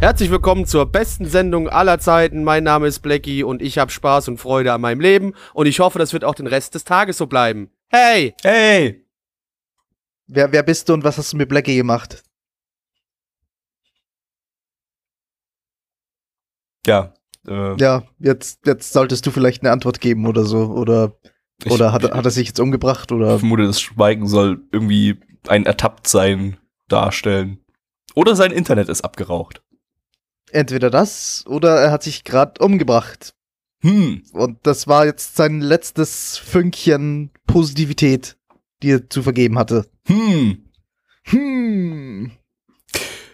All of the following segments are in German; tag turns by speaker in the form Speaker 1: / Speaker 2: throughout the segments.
Speaker 1: Herzlich willkommen zur besten Sendung aller Zeiten. Mein Name ist Blackie und ich habe Spaß und Freude an meinem Leben und ich hoffe, das wird auch den Rest des Tages so bleiben. Hey!
Speaker 2: Hey!
Speaker 3: Wer, wer bist du und was hast du mit Blackie gemacht?
Speaker 2: Ja. Äh,
Speaker 3: Ja, jetzt, jetzt solltest du vielleicht eine Antwort geben oder so. Oder,
Speaker 2: ich,
Speaker 3: oder hat, hat er sich jetzt umgebracht?
Speaker 2: ich
Speaker 3: Oder
Speaker 2: vermute, das Schweigen soll irgendwie ein Ertapptsein darstellen. Oder sein Internet ist abgeraucht.
Speaker 3: Entweder das oder er hat sich gerade umgebracht.
Speaker 2: Hm.
Speaker 3: Und das war jetzt sein letztes Fünkchen Positivität, die er zu vergeben hatte.
Speaker 2: Hm.
Speaker 3: Hm.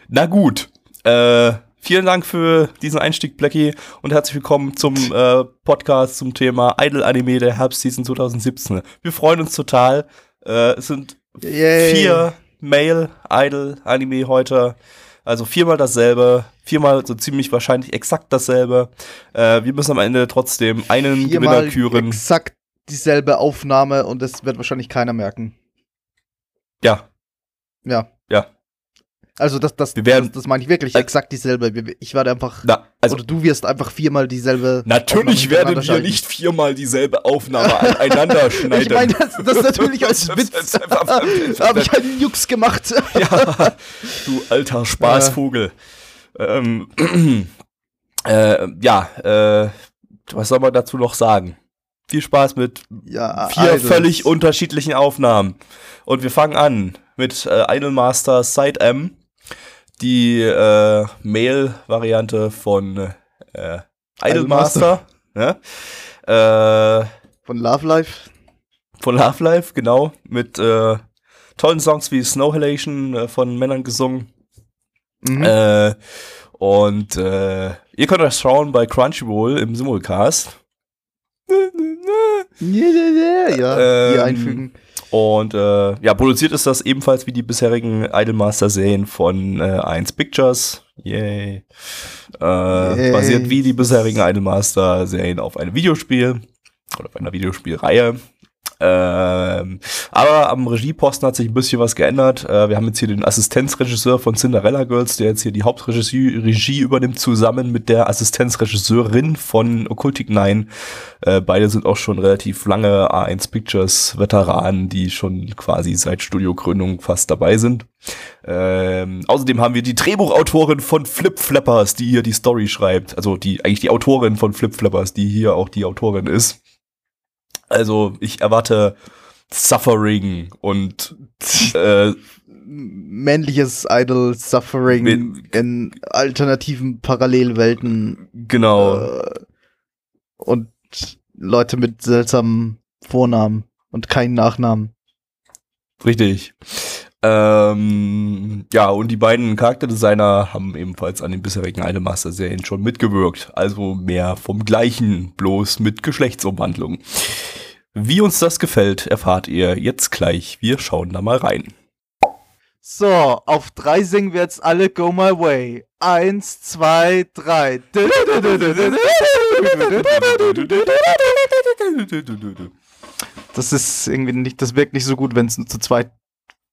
Speaker 2: Na gut. Äh, vielen Dank für diesen Einstieg, Blackie, und herzlich willkommen zum äh, Podcast zum Thema Idol Anime der Herbstseason 2017. Wir freuen uns total. Äh, es sind
Speaker 3: Yay.
Speaker 2: vier Male Idol Anime heute. Also viermal dasselbe, viermal so ziemlich wahrscheinlich exakt dasselbe. Äh, wir müssen am Ende trotzdem einen
Speaker 3: Viermal
Speaker 2: Gewinner küren.
Speaker 3: exakt dieselbe Aufnahme und das wird wahrscheinlich keiner merken.
Speaker 2: Ja,
Speaker 3: Ja.
Speaker 2: Ja.
Speaker 3: Also das, das,
Speaker 2: Wir werden-
Speaker 3: das, das meine ich wirklich
Speaker 2: Äh,
Speaker 3: exakt dieselbe. Ich werde einfach,
Speaker 2: na, also
Speaker 3: oder du wirst einfach viermal dieselbe.
Speaker 2: natürlich werden wir nicht viermal dieselbe Aufnahme aneinander schneiden.
Speaker 3: Ich meine, das, das natürlich als Witz.
Speaker 2: das-
Speaker 3: Habe ich einen Jux gemacht.
Speaker 2: ja, du alter Spaßvogel. Ähm, äh, ja, äh, was soll man dazu noch sagen? Viel Spaß mit
Speaker 3: Ja,
Speaker 2: vier
Speaker 3: Idols.
Speaker 2: völlig unterschiedlichen Aufnahmen. Und wir fangen an mit äh, Idolmaster Side M, die äh, Mail-Variante von äh, Idolmaster. Ne? Äh,
Speaker 3: Von Love Life.
Speaker 2: von Love Life, genau, mit äh, tollen Songs wie Snow Halation äh, von Männern gesungen.
Speaker 3: Mhm.
Speaker 2: Äh, und äh, ihr könnt das schauen bei Crunchyroll im Simulcast.
Speaker 3: ja, ja, ja, ja. Hier
Speaker 2: Ähm,
Speaker 3: einfügen.
Speaker 2: Und äh, ja, produziert ist das ebenfalls wie die bisherigen Idolmaster-Serien von äh, 1 Pictures. Yay. Äh,
Speaker 3: Yay.
Speaker 2: Basiert wie die bisherigen Idolmaster-Serien auf einem Videospiel oder auf einer Videospielreihe. Ähm, aber am Regieposten hat sich ein bisschen was geändert. Äh, wir haben jetzt hier den Assistenzregisseur von Cinderella Girls, der jetzt hier die Hauptregie Regie übernimmt, zusammen mit der Assistenzregisseurin von Occultic 9. Äh, beide sind auch schon relativ lange A1 Pictures Veteranen, die schon quasi seit Studiogründung fast dabei sind. Ähm, außerdem haben wir die Drehbuchautorin von Flip Flappers, die hier die Story schreibt. Also die eigentlich die Autorin von Flip Flappers, die hier auch die Autorin ist. Also ich erwarte Suffering und äh,
Speaker 3: Männliches Idol Suffering in alternativen Parallelwelten
Speaker 2: genau.
Speaker 3: äh, und Leute mit seltsamen Vornamen und keinen Nachnamen.
Speaker 2: Richtig. Ähm, ja, und die beiden Charakterdesigner haben ebenfalls an den bisherigen Idolmaster-Serien schon mitgewirkt. Also mehr vom Gleichen, bloß mit Geschlechtsumwandlung. Wie uns das gefällt, erfahrt ihr jetzt gleich. Wir schauen da mal rein.
Speaker 3: So, auf drei singen wir jetzt alle Go My Way. Eins, zwei, drei. Das ist irgendwie nicht, das wirkt nicht so gut, wenn es nur zu zweit,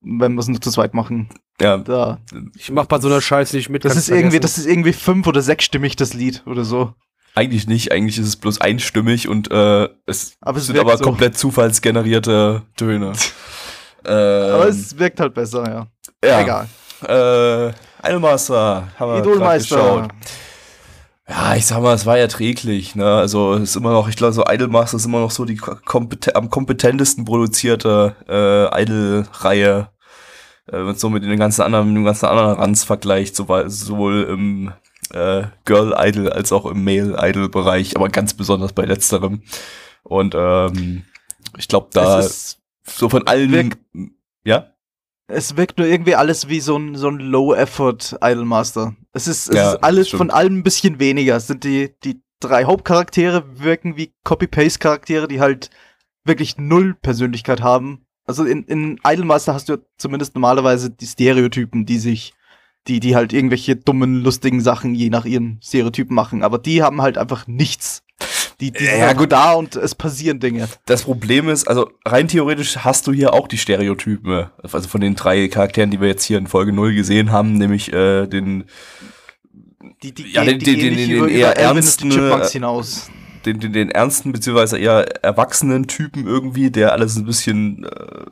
Speaker 3: wenn wir es nur zu zweit machen.
Speaker 2: Ja,
Speaker 3: Da.
Speaker 1: Ich mach bei so einer Scheiße nicht mit.
Speaker 3: Das ist irgendwie,
Speaker 1: vergessen.
Speaker 3: das ist irgendwie fünf oder sechsstimmig, das Lied oder so.
Speaker 2: eigentlich nicht. Eigentlich ist es bloß einstimmig und äh, es
Speaker 3: Aber es
Speaker 2: sind aber
Speaker 3: so.
Speaker 2: komplett zufallsgenerierte Töne. ähm,
Speaker 3: Aber es wirkt halt besser, ja.
Speaker 2: ja.
Speaker 3: Egal.
Speaker 2: Äh, Idolmaster haben wir
Speaker 3: Idolmeister.
Speaker 2: geschaut. Ja, ich sag mal, es war erträglich, ne? Also es ist immer noch, ich glaube, so Idolmaster ist immer noch so die kompeten am kompetentesten produzierte äh, Idol-Reihe. Äh, wenn man so mit den ganzen anderen, mit dem ganzen anderen Ranz vergleicht, sowohl, im äh, Girl-Idol als auch im Male-Idol-Bereich, aber ganz besonders bei letzterem. Und ähm, ich glaube, da
Speaker 3: ist,
Speaker 2: so von allen.
Speaker 3: wirkt-
Speaker 2: ja?
Speaker 3: es wirkt nur irgendwie alles wie so ein, so ein Low-Effort Idolmaster. Es ist, es
Speaker 2: Ja,
Speaker 3: ist alles
Speaker 2: stimmt.
Speaker 3: von allem ein bisschen weniger. Es sind die, die drei Hauptcharaktere wirken wie Copy-Paste-Charaktere, die halt wirklich null Persönlichkeit haben. Also in, in Idolmaster hast du ja zumindest normalerweise die Stereotypen, die sich, die, die halt irgendwelche dummen, lustigen Sachen je nach ihren Stereotypen machen. Aber die haben halt einfach nichts. Die, die sind
Speaker 2: Ja, gut.
Speaker 3: da und es passieren Dinge.
Speaker 2: Das Problem ist, also rein theoretisch hast du hier auch die Stereotypen, also von den drei Charakteren, die wir jetzt hier in Folge 0 gesehen haben, nämlich äh, den,
Speaker 3: Die, die,
Speaker 2: Ja, den-
Speaker 3: die
Speaker 2: den- den- den eher ernsten, äh,
Speaker 3: hinaus.
Speaker 2: Den, den, den ernsten, beziehungsweise eher erwachsenen Typen irgendwie, der alles ein bisschen äh,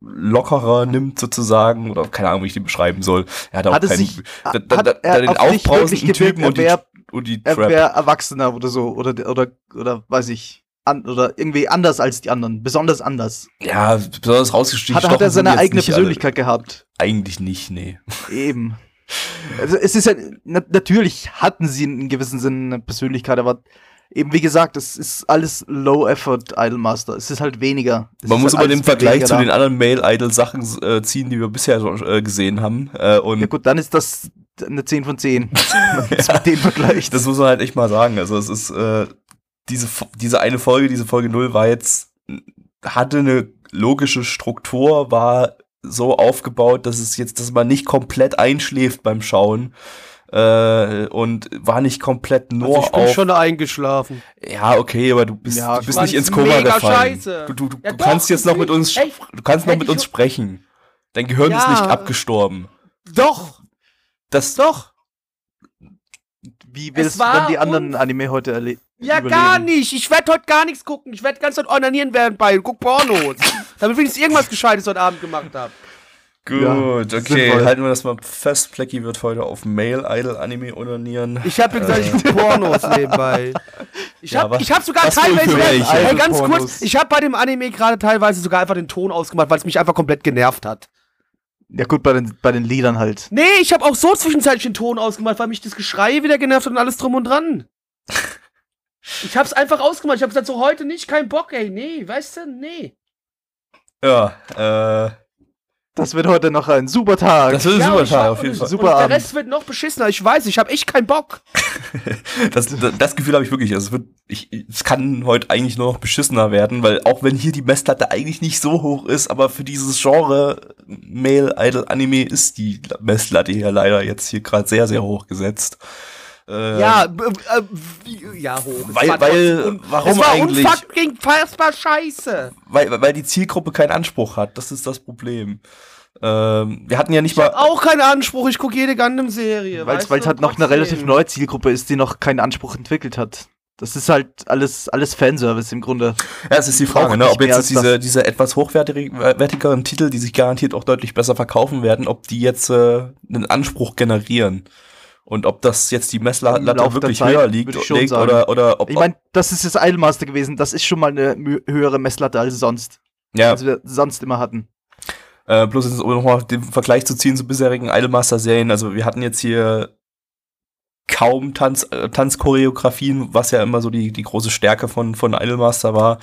Speaker 2: lockerer nimmt sozusagen, oder keine Ahnung, wie ich den beschreiben soll. Er hat auch
Speaker 3: Hat
Speaker 2: keinen,
Speaker 3: sich-
Speaker 2: da,
Speaker 3: hat
Speaker 2: da, da,
Speaker 3: er
Speaker 2: den aufbrausenden Typen und die,
Speaker 3: er
Speaker 2: und die
Speaker 3: Er
Speaker 2: Trap.
Speaker 3: wäre Erwachsener oder so. Oder, oder, oder weiß ich. An, oder irgendwie anders als die anderen. Besonders anders.
Speaker 2: Ja, besonders rausgestiegen.
Speaker 3: Hat, hat er seine eigene
Speaker 2: nicht alle.
Speaker 3: Persönlichkeit gehabt?
Speaker 2: Eigentlich nicht, nee.
Speaker 3: Eben. Also es ist ja, na, natürlich hatten sie in gewissem Sinne eine Persönlichkeit, aber eben wie gesagt, es ist alles Low-Effort Idolmaster. Es ist halt weniger. Es
Speaker 2: Man muss
Speaker 3: halt
Speaker 2: aber
Speaker 3: alles
Speaker 2: den Vergleich zu
Speaker 3: da.
Speaker 2: den anderen Male-Idol-Sachen äh, ziehen, die wir bisher schon äh, gesehen haben. Äh, und
Speaker 3: Ja gut, dann ist das eine 10 von 10. Wenn man es mit dem vergleicht.
Speaker 2: das muss man halt echt mal sagen. Also es ist äh, diese, diese eine Folge, diese Folge 0 war jetzt, hatte eine logische Struktur, war so aufgebaut, dass es jetzt, dass man nicht komplett einschläft beim Schauen. Äh, und war nicht komplett nur
Speaker 1: Also ich bin
Speaker 2: auf.
Speaker 1: schon eingeschlafen.
Speaker 2: ja, okay, aber du bist,
Speaker 3: Ja,
Speaker 2: du bist nicht ins Koma
Speaker 1: mega
Speaker 2: gefallen.
Speaker 1: scheiße.
Speaker 2: Du, du, du,
Speaker 1: Ja
Speaker 2: du
Speaker 1: doch,
Speaker 2: kannst jetzt noch mit uns,
Speaker 1: Ey,
Speaker 2: du kannst noch mit uns sprechen. Dein Gehirn ist
Speaker 1: Ja.
Speaker 2: nicht abgestorben.
Speaker 1: Doch,
Speaker 2: Das,
Speaker 1: doch.
Speaker 3: Wie willst du dann die anderen Anime heute erleben?
Speaker 1: Ja, gar nicht. Ich werde heute gar nichts gucken. Ich werde ganz Zeit onanieren während bei und guck Pornos. damit wenigstens irgendwas Gescheites heute Abend gemacht habe.
Speaker 2: Gut,
Speaker 3: Ja,
Speaker 2: okay,
Speaker 3: sinnvoll.
Speaker 2: halten wir das mal fest. Plecky wird heute auf Male Idol Anime onanieren.
Speaker 1: Ich habe gesagt, ich gucke Pornos nebenbei. Ich
Speaker 2: Ja,
Speaker 1: habe ich hab sogar teilweise. Hey, ganz
Speaker 3: Pornos.
Speaker 1: kurz. Ich habe bei dem Anime gerade teilweise sogar einfach den Ton ausgemacht, weil es mich einfach komplett genervt hat.
Speaker 3: Ja gut, bei den, bei den Liedern halt.
Speaker 1: Nee, ich habe auch so zwischenzeitlich den Ton ausgemacht, weil mich das Geschrei wieder genervt hat und alles drum und dran. Ich hab's einfach ausgemacht. Ich habe gesagt, so heute nicht, kein Bock, ey. Nee, weißt du, nee.
Speaker 2: Ja, äh,
Speaker 3: Das wird heute noch ein super Tag.
Speaker 2: das wird ein
Speaker 1: Ja,
Speaker 2: super Tag auf jeden Fall.
Speaker 3: Super
Speaker 1: und der
Speaker 3: Abend.
Speaker 1: Rest wird noch beschissener. Ich weiß, ich habe echt keinen Bock.
Speaker 2: Das, das, das Gefühl habe ich wirklich. Also es, wird, ich, es kann heute eigentlich nur noch beschissener werden, weil auch wenn hier die Messlatte eigentlich nicht so hoch ist, aber für dieses Genre Male Idol Anime ist die Messlatte hier leider jetzt hier gerade sehr, sehr hoch gesetzt. Äh,
Speaker 1: Ja, äh, ja, hoch.
Speaker 2: Weil-
Speaker 1: war
Speaker 2: weil- warum
Speaker 1: es war
Speaker 2: eigentlich?
Speaker 1: unfucking fassbar scheiße.
Speaker 2: Weil, weil die Zielgruppe keinen Anspruch hat. Das ist das Problem. Ähm, wir hatten ja nicht
Speaker 1: Ich
Speaker 2: mal.
Speaker 1: hab auch keinen Anspruch, ich gucke jede Gundam-Serie.
Speaker 3: Weil es halt noch eine relativ neue Zielgruppe ist, die noch keinen Anspruch entwickelt hat. Das ist halt alles, alles Fanservice im Grunde.
Speaker 2: Ja, es ist die Frage, ne, ob jetzt diese, diese etwas hochwertigeren Titel, die sich garantiert auch deutlich besser verkaufen werden, ob die jetzt äh, einen Anspruch generieren. Und ob das jetzt die Messlatte wirklich
Speaker 3: Zeit
Speaker 2: höher liegt, liegt oder, oder ob.
Speaker 3: Ich meine, das ist jetzt Idolmaster gewesen. Das ist schon mal eine höhere Messlatte als sonst.
Speaker 2: ja,
Speaker 3: Als wir sonst immer hatten.
Speaker 2: äh, bloß jetzt um nochmal den Vergleich zu ziehen zu bisherigen Idolmaster-Serien. Also wir hatten jetzt hier kaum Tanz, äh, Tanzchoreografien, was ja immer so die, die große Stärke von, von Idolmaster war.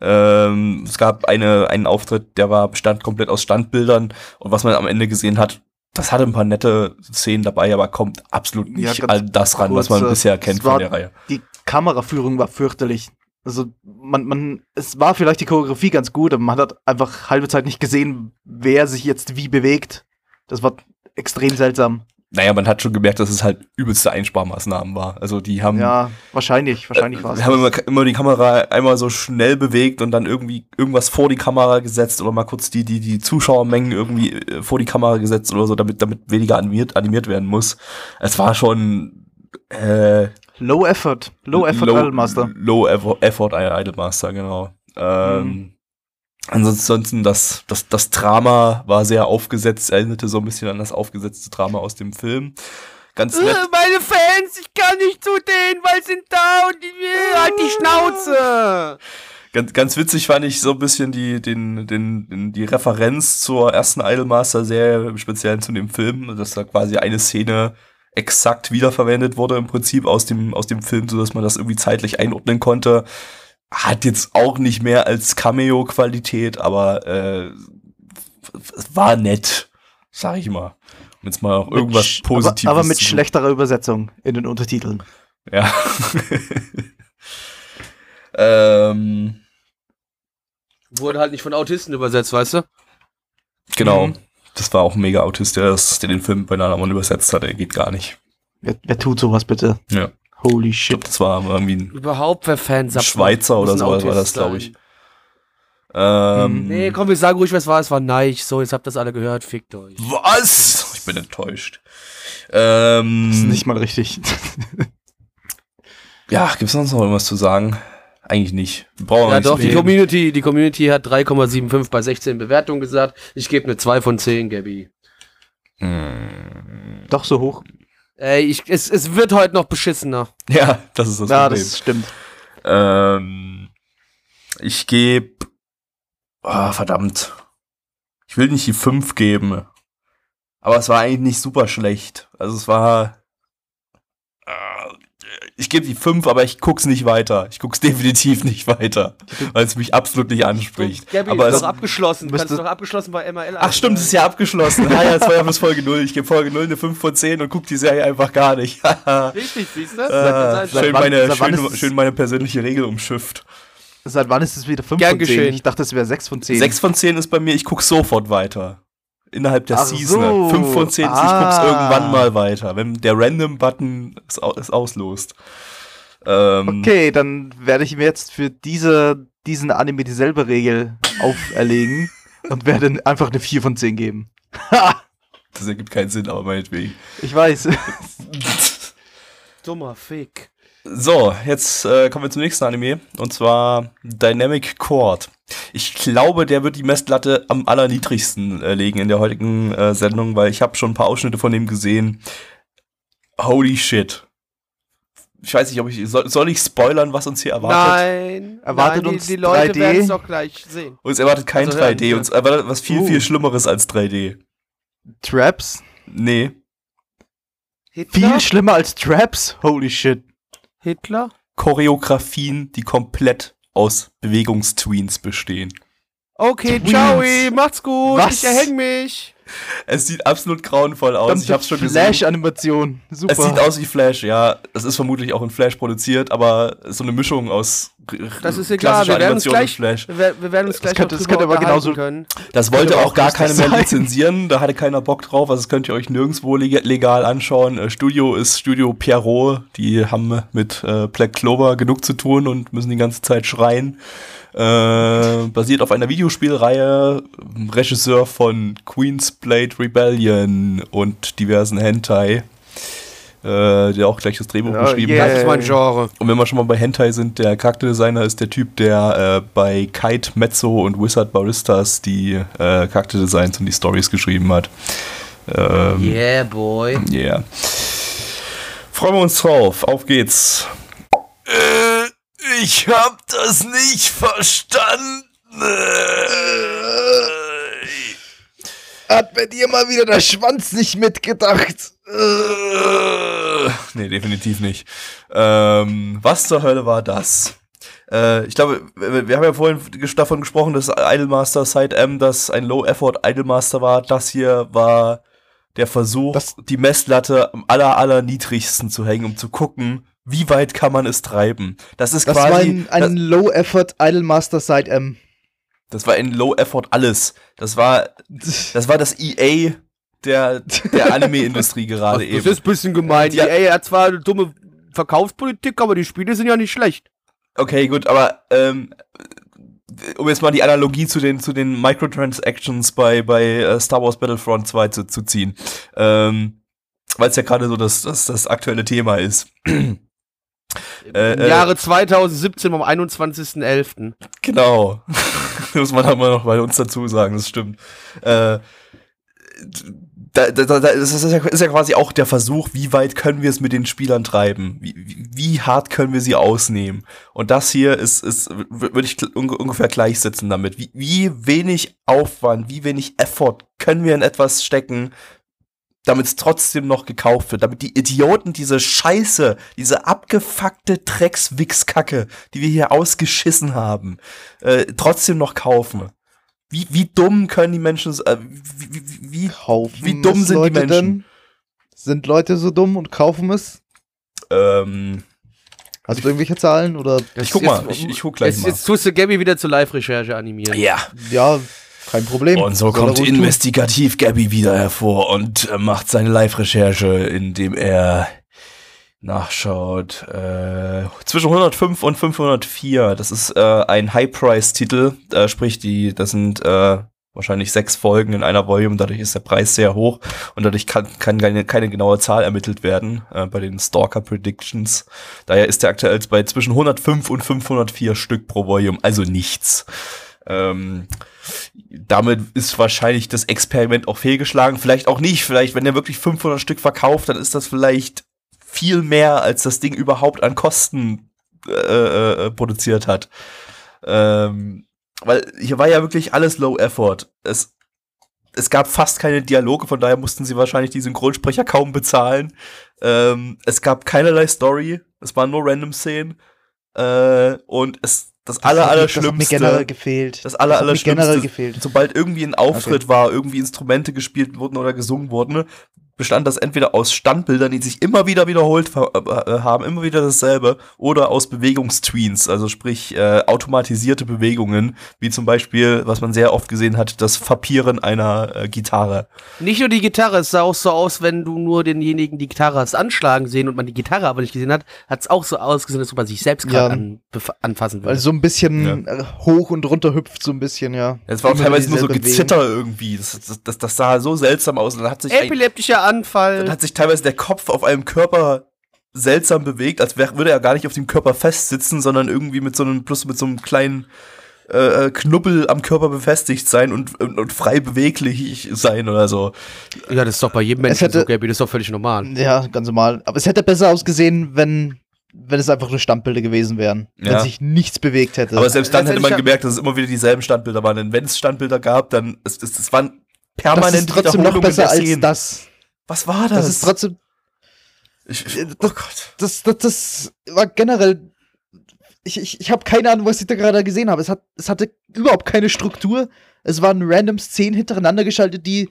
Speaker 2: Ähm, es gab eine, einen Auftritt, der war, bestand komplett aus Standbildern und was man am Ende gesehen hat, das hatte ein paar nette Szenen dabei, aber kommt absolut
Speaker 3: Ja,
Speaker 2: nicht
Speaker 3: ganz
Speaker 2: an das ran, was man bisher kennt
Speaker 3: war-
Speaker 2: von der Reihe.
Speaker 3: Die Kameraführung war fürchterlich. Also, man, man, es war vielleicht die Choreografie ganz gut, aber man hat halbe halbe Zeit nicht gesehen, wer sich jetzt wie bewegt. Das war extrem seltsam.
Speaker 2: Naja, man hat schon gemerkt, dass es halt übelste Einsparmaßnahmen war. Also die haben
Speaker 3: Ja, wahrscheinlich, wahrscheinlich war es.
Speaker 2: Wir haben immer, immer die Kamera einmal so schnell bewegt und dann irgendwie irgendwas vor die Kamera gesetzt oder mal kurz die, die, die Zuschauermengen irgendwie äh, vor die Kamera gesetzt oder so, damit, damit weniger animiert, animiert werden muss. Es war schon äh,
Speaker 3: Low Effort. Low Effort Idolmaster.
Speaker 2: Low Effort, Effort Idolmaster, genau. Ähm,
Speaker 3: Mhm.
Speaker 2: Ansonsten das, das, das Drama war sehr aufgesetzt, erinnerte so ein bisschen an das aufgesetzte Drama aus dem Film. Ganz nett.
Speaker 1: Äh, meine Fans, ich kann nicht zu denen, weil sie sind da und die, halt die Schnauze.
Speaker 2: Ganz, ganz witzig fand ich so ein bisschen die, den, den, den, die Referenz zur ersten Idolmaster-Serie, im Speziellen zu dem Film, dass da quasi eine Szene exakt wiederverwendet wurde im Prinzip aus dem, aus dem Film, so dass man das irgendwie zeitlich einordnen konnte. Hat jetzt auch nicht mehr als Cameo-Qualität, aber äh, war nett, sag ich mal. Um jetzt mal auch irgendwas Positives
Speaker 3: Aber, aber mit
Speaker 2: zu-
Speaker 3: schlechterer Übersetzung in den Untertiteln.
Speaker 2: Ja. Ähm,
Speaker 1: Wurde halt nicht von Autisten übersetzt, weißt du?
Speaker 2: genau.
Speaker 3: Mhm.
Speaker 2: Das war auch ein mega Autist, der, das, der den Film bei Nanamon übersetzt hat. Der geht gar nicht.
Speaker 3: Wer, wer tut sowas bitte?
Speaker 2: Ja.
Speaker 3: Holy shit.
Speaker 2: das war irgendwie ein
Speaker 1: Überhaupt, wer Fans
Speaker 2: Schweizer oder so war das, glaube ich. Ähm,
Speaker 1: Nee, komm, wir sagen ruhig, was war. Es war Nike. So, jetzt habt ihr das alle gehört. Fickt euch.
Speaker 2: Was? Ich bin enttäuscht. Ähm,
Speaker 3: Das ist nicht mal richtig.
Speaker 2: ja, gibt's sonst noch irgendwas zu sagen? Eigentlich nicht. Wir brauchen
Speaker 1: Ja, doch, die
Speaker 2: reden.
Speaker 1: Community, die Community hat 3,75 bei 16 Bewertungen gesagt. Ich gebe eine 2 von 10, Gabby.
Speaker 2: Hm.
Speaker 3: Doch so hoch.
Speaker 1: Ey, ich, es, es wird heute noch beschissener.
Speaker 2: Ja, das ist das
Speaker 3: ja,
Speaker 2: Problem.
Speaker 3: das stimmt.
Speaker 2: Ähm, ich gebe. Ah, verdammt. Ich will nicht die 5 geben. Aber es war eigentlich nicht super schlecht. Also es war. Ich gebe die 5, aber ich guck's nicht weiter. Ich guck's definitiv nicht weiter. Weil es mich absolut nicht anspricht.
Speaker 1: Gabby,
Speaker 2: aber
Speaker 1: ist
Speaker 2: es,
Speaker 1: doch abgeschlossen. Du kannst doch abgeschlossen bei MRL
Speaker 2: Ach stimmt, es ist ja abgeschlossen. Ah ja, es war ja bis Folge 0. Ich gebe Folge 0 eine 5 von 10 und guck die Serie einfach gar nicht.
Speaker 1: Richtig, siehst du?
Speaker 2: Äh, schön, meine, schön, schön meine persönliche Regel umschifft.
Speaker 3: Seit wann ist es wieder 5
Speaker 1: Gern
Speaker 3: von 10?
Speaker 1: geschehen.
Speaker 3: Ich dachte, es wäre 6 von 10.
Speaker 2: 6 von 10 ist bei mir, ich guck sofort weiter. Innerhalb der
Speaker 3: Ach
Speaker 2: Season.
Speaker 3: so.
Speaker 2: 5 von 10 ist, ich
Speaker 3: Ah.
Speaker 2: guck's irgendwann mal weiter, wenn der Random-Button es, es auslost. Ähm,
Speaker 3: Okay, dann werde ich mir jetzt für diese, diesen Anime dieselbe Regel auferlegen und werde einfach eine 4 von 10 geben.
Speaker 2: Das ergibt keinen Sinn, aber meinetwegen.
Speaker 3: Ich weiß.
Speaker 1: Dummer Fick.
Speaker 2: So, jetzt äh, kommen wir zum nächsten Anime. Und zwar Dynamic Chord. Ich glaube, der wird die Messlatte am allerniedrigsten äh, legen in der heutigen äh, Sendung, weil ich habe schon ein paar Ausschnitte von dem gesehen. Holy shit. Ich weiß nicht, ob ich. Soll, soll ich spoilern, was uns hier erwartet?
Speaker 1: Nein.
Speaker 3: Erwartet
Speaker 1: nein, die,
Speaker 3: uns
Speaker 1: die Leute
Speaker 3: 3D?
Speaker 1: werden es doch gleich sehen.
Speaker 2: Uns erwartet kein
Speaker 1: Also hören
Speaker 2: 3D,
Speaker 1: wir.
Speaker 2: uns erwartet was viel,
Speaker 3: Uh.
Speaker 2: viel Schlimmeres als 3D.
Speaker 3: Traps?
Speaker 2: Nee.
Speaker 1: Hitler?
Speaker 3: Viel schlimmer als Traps? Holy shit.
Speaker 1: Hitler?
Speaker 2: Choreografien, die komplett aus Bewegungstweens bestehen.
Speaker 1: Okay,
Speaker 3: Tweens.
Speaker 1: ciao, macht's gut.
Speaker 3: Was?
Speaker 1: Ich erhäng mich.
Speaker 2: Es sieht absolut grauenvoll aus.
Speaker 3: Dann
Speaker 2: ich hab's schon gesehen.
Speaker 3: Flash-Animation. Super.
Speaker 2: Es sieht aus wie Flash, ja. Es ist vermutlich auch in Flash produziert, aber so eine Mischung aus
Speaker 1: Das ist egal.
Speaker 2: klassischer
Speaker 1: Wir werden
Speaker 2: Animation
Speaker 1: gleich,
Speaker 2: und Flash.
Speaker 1: wir, wir werden uns
Speaker 3: Das
Speaker 1: gleich
Speaker 3: könnte-
Speaker 1: noch
Speaker 3: das könnte aber genauso-
Speaker 1: können.
Speaker 2: Das wollte
Speaker 3: Könnte
Speaker 2: auch
Speaker 3: auch
Speaker 2: gar keiner mehr lizenzieren, da hatte keiner Bock drauf, also das könnt ihr euch nirgendwo leg- legal anschauen. Äh, Studio ist Studio Pierrot, die haben mit äh, Black Clover genug zu tun und müssen die ganze Zeit schreien. Äh, basiert auf einer Videospielreihe, Regisseur von Queen's Blade Rebellion und diversen Hentai, äh, der auch gleich das Drehbuch
Speaker 3: Ja,
Speaker 2: geschrieben
Speaker 3: yeah.
Speaker 2: hat.
Speaker 1: Das ist mein Genre.
Speaker 2: Und wenn wir schon mal bei Hentai sind, der Charakterdesigner ist der Typ, der äh, bei Kite Mezzo und Wizard Baristas die äh, Charakterdesigns und die Stories geschrieben hat. Ähm,
Speaker 1: Yeah, boy.
Speaker 2: yeah. Freuen wir uns drauf. Auf geht's. Ich hab das nicht verstanden.
Speaker 3: Hat bei dir mal wieder der Schwanz nicht mitgedacht?
Speaker 2: Äh, nee, definitiv nicht. Ähm, was zur Hölle war das? Äh, ich glaube, wir, haben ja vorhin davon gesprochen, dass Idolmaster Side M das ein Low-Effort Idolmaster war. Das hier war der Versuch,
Speaker 3: Das-
Speaker 2: die Messlatte am aller, aller niedrigsten zu hängen, um zu gucken, wie weit kann man es treiben. Das ist
Speaker 3: Das war
Speaker 2: quasi,
Speaker 3: ein, ein Low-Effort Idolmaster Side M.
Speaker 2: das, das war ein Low-Effort alles. Das war, das war das EA der, der Anime-Industrie gerade
Speaker 1: Das
Speaker 2: eben.
Speaker 1: ist ein bisschen gemein.
Speaker 2: Ja.
Speaker 1: Ja. Ey, er hat zwar eine dumme Verkaufspolitik, aber die Spiele sind ja nicht schlecht.
Speaker 2: Okay, gut, aber ähm, um jetzt mal die Analogie zu den zu den Microtransactions bei bei äh, Star Wars Battlefront 2 zu, zu ziehen, ähm, weil es ja gerade so das, das das aktuelle Thema ist. Äh,
Speaker 1: Im
Speaker 2: äh,
Speaker 1: Jahre 2017 am 21.11.
Speaker 2: Genau, muss man aber noch bei uns dazu sagen, das stimmt. Äh, da, da, da, das ist ja, quasi auch der Versuch, wie weit können wir es mit den Spielern treiben? Wie, wie, wie hart können wir sie ausnehmen? Und das hier ist, ist würde ich un ungefähr gleichsetzen damit. Wie, wie wenig Aufwand, wie wenig Effort können wir in etwas stecken, damit es trotzdem noch gekauft wird, damit die Idioten diese Scheiße, diese abgefuckte Dreckswichskacke, die wir hier ausgeschissen haben, äh, trotzdem noch kaufen. Wie, wie dumm können die Menschen, äh, wie, wie, wie,
Speaker 3: Kaufen
Speaker 2: Wie dumm sind die
Speaker 3: Leute
Speaker 2: Menschen?
Speaker 3: Denn? Sind Leute so dumm und kaufen es?
Speaker 2: ähm,
Speaker 3: Hast du irgendwelche Zahlen oder?
Speaker 2: Ich guck mal, ich, ich guck gleich
Speaker 1: Jetzt,
Speaker 2: mal.
Speaker 1: jetzt tust du Gabby wieder zur Live-Recherche animieren.
Speaker 2: ja.
Speaker 3: Ja, kein Problem.
Speaker 2: Und so
Speaker 3: Soll
Speaker 2: kommt
Speaker 3: ruhig tun.
Speaker 2: investigativ Gabby wieder hervor und äh, macht seine Live-Recherche, indem er nachschaut. Äh, zwischen 105 und 504. Das ist äh, ein High-Price-Titel. Äh, sprich, die, das sind äh, wahrscheinlich sechs Folgen in einer Volume. Dadurch ist der Preis sehr hoch und dadurch kann, kann keine, keine genaue Zahl ermittelt werden äh, bei den Stalker Predictions. Daher ist der aktuell bei zwischen 105 und 504 Stück pro Volume, also nichts. Ähm, damit ist wahrscheinlich das Experiment auch fehlgeschlagen. Vielleicht auch nicht. Vielleicht, wenn er wirklich 500 Stück verkauft, dann ist das vielleicht viel mehr, als das Ding überhaupt an Kosten äh, äh, produziert hat. Ähm, weil hier war ja wirklich alles Low Effort. Es, es gab fast keine Dialoge, von daher mussten sie wahrscheinlich die Synchronsprecher kaum bezahlen. Ähm, es gab keinerlei Story. Es waren nur random Szenen. Äh, und es, das, aller, aller
Speaker 3: Das hat mir generell gefehlt.
Speaker 2: das aller,
Speaker 3: hat
Speaker 2: aller Schlimmste, sobald irgendwie ein Auftritt war, irgendwie Instrumente gespielt wurden oder gesungen wurden, bestand das entweder aus Standbildern, die sich immer wieder wiederholt ver- äh, haben, immer wieder dasselbe, oder aus Bewegungstweens, also sprich äh, automatisierte Bewegungen, wie zum Beispiel, was man sehr oft gesehen hat, das Verpieren einer äh, Gitarre.
Speaker 1: Nicht nur die Gitarre, es sah auch so aus, wenn du nur denjenigen die Gitarre hast anschlagen sehen und man die Gitarre aber nicht gesehen hat, hat es auch so ausgesehen, als ob man sich selbst gerade
Speaker 3: Ja.
Speaker 1: an, anfassen würde.
Speaker 3: Weil so ein bisschen äh, hoch und runter hüpft, so ein bisschen, ja.
Speaker 2: Es war auch
Speaker 3: Immer
Speaker 2: teilweise nur so Gezitter irgendwie. Das, das, das, das sah so seltsam aus. Und dann hat sich,
Speaker 1: Epileptischer Anfall.
Speaker 2: dann hat sich teilweise der Kopf auf einem Körper seltsam bewegt, als wär, würde er gar nicht auf dem Körper festsitzen, sondern irgendwie mit so einem, plus mit so einem kleinen äh, Knubbel am Körper befestigt sein und, und, und frei beweglich sein oder so.
Speaker 1: ja, das ist doch bei jedem Menschen
Speaker 3: hätte-
Speaker 1: so, Gabby, das ist doch völlig normal.
Speaker 3: Ja, ganz normal. Aber es hätte besser ausgesehen, wenn, wenn es einfach nur Standbilder gewesen wären.
Speaker 2: Ja.
Speaker 3: Wenn sich nichts bewegt hätte.
Speaker 2: Aber selbst dann hätte man gemerkt, dass es immer wieder dieselben Standbilder waren. Denn wenn es Standbilder gab, dann es, es, es waren
Speaker 3: das
Speaker 2: permanent
Speaker 3: ist trotzdem noch besser als das.
Speaker 2: Was war das?
Speaker 3: Das ist trotzdem,
Speaker 2: ich,
Speaker 3: Äh,
Speaker 2: oh Gott.
Speaker 3: das, das, das war generell. Ich, ich, ich habe keine Ahnung, was ich da gerade gesehen habe. Es, hat, es hatte überhaupt keine Struktur. Es waren random Szenen hintereinander geschaltet, die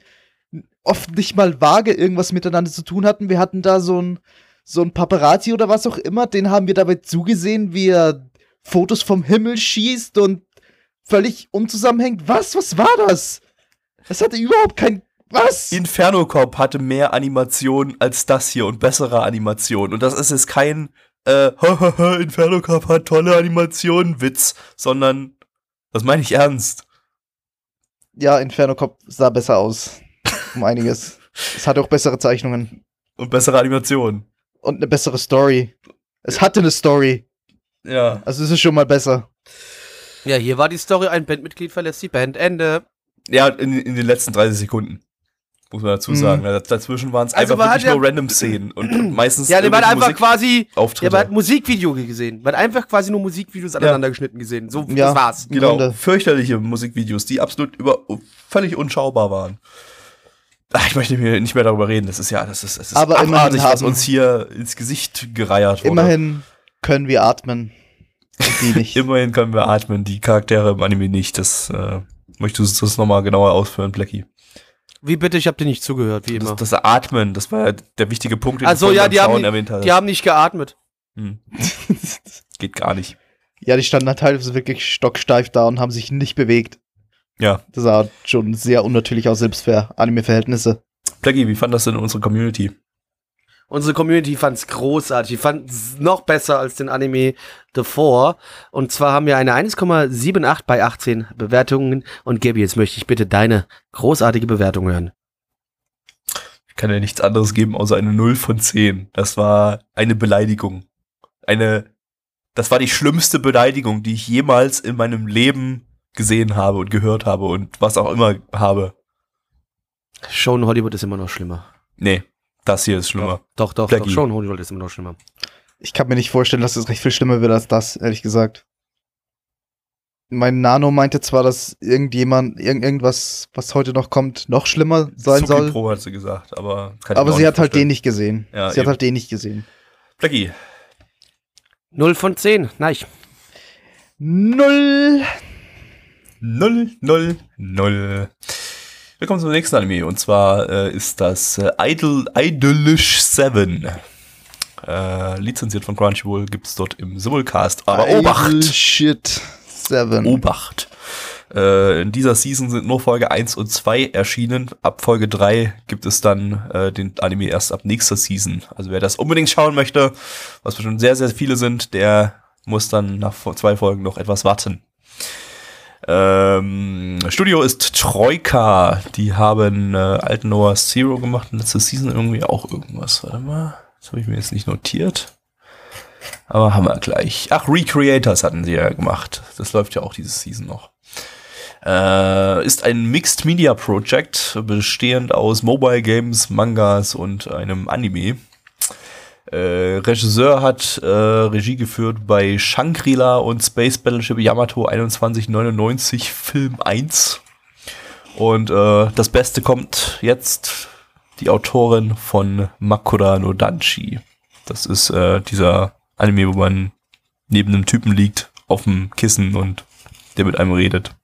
Speaker 3: oft nicht mal vage irgendwas miteinander zu tun hatten. Wir hatten da so ein, so ein Paparazzi oder was auch immer, den haben wir dabei zugesehen, wie er Fotos vom Himmel schießt und völlig unzusammenhängt. Was? Was war das? Es hatte überhaupt kein. Was?
Speaker 2: Inferno Cop hatte mehr Animation als das hier und bessere Animation. Und das ist jetzt kein äh, Inferno Cop hat tolle Animationen Witz, sondern das meine ich ernst.
Speaker 3: Ja, Inferno Cop sah besser aus. Um einiges. Es hatte auch bessere Zeichnungen
Speaker 2: Und bessere Animationen.
Speaker 3: und eine bessere Story. Es hatte eine Story.
Speaker 2: Ja.
Speaker 3: Also es ist schon mal besser.
Speaker 1: Ja, hier war die Story, ein Bandmitglied verlässt die Band, Ende.
Speaker 2: Ja, in, in den letzten 30 Sekunden. Muss man dazu
Speaker 3: Mhm.
Speaker 2: sagen. Daz- Dazwischen waren es
Speaker 1: Also
Speaker 2: einfach wirklich
Speaker 1: ja-
Speaker 2: nur random Szenen und meistens
Speaker 1: Ja, der hat
Speaker 2: irgendwelche
Speaker 1: einfach quasi, der
Speaker 2: Musikauftritte.
Speaker 1: hat Musikvideo gesehen. Man hat einfach quasi nur Musikvideos aneinander geschnitten gesehen. So,
Speaker 3: Ja.
Speaker 1: das war's.
Speaker 2: Genau,
Speaker 3: Grunde.
Speaker 2: fürchterliche Musikvideos, die absolut über völlig unschaubar waren. Ach, ich möchte mir nicht mehr darüber reden. Das ist ja, das ist, das ist
Speaker 3: Aber immerhin
Speaker 2: abartig, was
Speaker 3: haben-
Speaker 2: uns hier ins Gesicht gereiert wurde.
Speaker 3: Immerhin können wir atmen. Und die nicht.
Speaker 2: Immerhin können wir atmen, die Charaktere im Anime nicht. Das äh, möchtest du das nochmal genauer ausführen, Blackie?
Speaker 1: Wie bitte, ich hab dir nicht zugehört, wie immer.
Speaker 2: Das, das Atmen, das war ja der wichtige Punkt, den
Speaker 1: Ach so,
Speaker 2: vorhin
Speaker 1: ja, die haben
Speaker 2: Schauen
Speaker 1: die-
Speaker 2: erwähnt hast.
Speaker 1: Die haben nicht geatmet.
Speaker 2: Hm. Geht gar nicht.
Speaker 3: ja, die standen halt teilweise wirklich stocksteif da und haben sich nicht bewegt.
Speaker 2: Ja.
Speaker 3: Das sah schon sehr unnatürlich aus, selbst für Anime-Verhältnisse.
Speaker 2: Blackie, wie fand das denn unsere Community?
Speaker 1: Unsere Community fand's großartig. Die fand's noch besser als den Anime davor. Und zwar haben wir eine 1,78 bei 18 Bewertungen. Und Gabi, jetzt möchte ich bitte deine großartige Bewertung hören.
Speaker 2: Ich kann ja nichts anderes geben außer eine 0 von 10. Das war eine Beleidigung. Eine, das war die schlimmste Beleidigung, die ich jemals in meinem Leben gesehen habe und gehört habe und was auch immer habe.
Speaker 1: Show in Hollywood ist immer noch schlimmer.
Speaker 2: Nee, das hier ist schlimmer.
Speaker 1: Doch, doch,
Speaker 2: Blackie.
Speaker 1: doch. Show in Hollywood ist immer noch schlimmer.
Speaker 3: Ich kann mir nicht vorstellen, dass es recht viel schlimmer wird als das, ehrlich gesagt. Mein Nano meinte zwar, dass irgendjemand, irgend, irgendwas, was heute noch kommt, noch schlimmer sein
Speaker 2: Suki
Speaker 3: soll.
Speaker 2: Pro hat sie gesagt, aber
Speaker 3: Aber sie hat halt den nicht gesehen.
Speaker 2: Ja,
Speaker 3: sie hat
Speaker 2: eben.
Speaker 3: halt den nicht gesehen.
Speaker 2: Blackie,
Speaker 1: 0 von 10. Nein.
Speaker 3: Null.
Speaker 2: 0, 0, 0. Wir kommen zum nächsten Anime und zwar äh, ist das äh, Idol, Idolish 7. äh, lizenziert von Crunchyroll, gibt's dort im Simulcast. Aber
Speaker 3: Idle
Speaker 2: Obacht!
Speaker 3: Shit 7.
Speaker 2: Obacht! Äh, in dieser Season sind nur Folge 1 und 2 erschienen. Ab Folge 3 gibt es dann äh, den Anime erst ab nächster Season. Also wer das unbedingt schauen möchte, was bestimmt sehr, sehr viele sind, der muss dann nach zwei Folgen noch etwas warten. Ähm, Studio ist Troika. Die haben äh, alten Noah Zero gemacht und letzte Season irgendwie auch irgendwas. Warte mal. Das habe ich mir jetzt nicht notiert. Aber haben wir gleich. Ach, Recreators hatten sie ja gemacht. Das läuft ja auch diese Season noch. Äh, ist ein Mixed Media Project, bestehend aus Mobile Games, Mangas und einem Anime. Äh, Regisseur hat äh, Regie geführt bei Shangri-La und Space Battleship Yamato 2199 Film 1. Und äh, das Beste kommt jetzt die Autorin von Makura no Danshi. Das ist äh, dieser Anime, wo man neben einem Typen liegt, auf dem Kissen und der mit einem redet.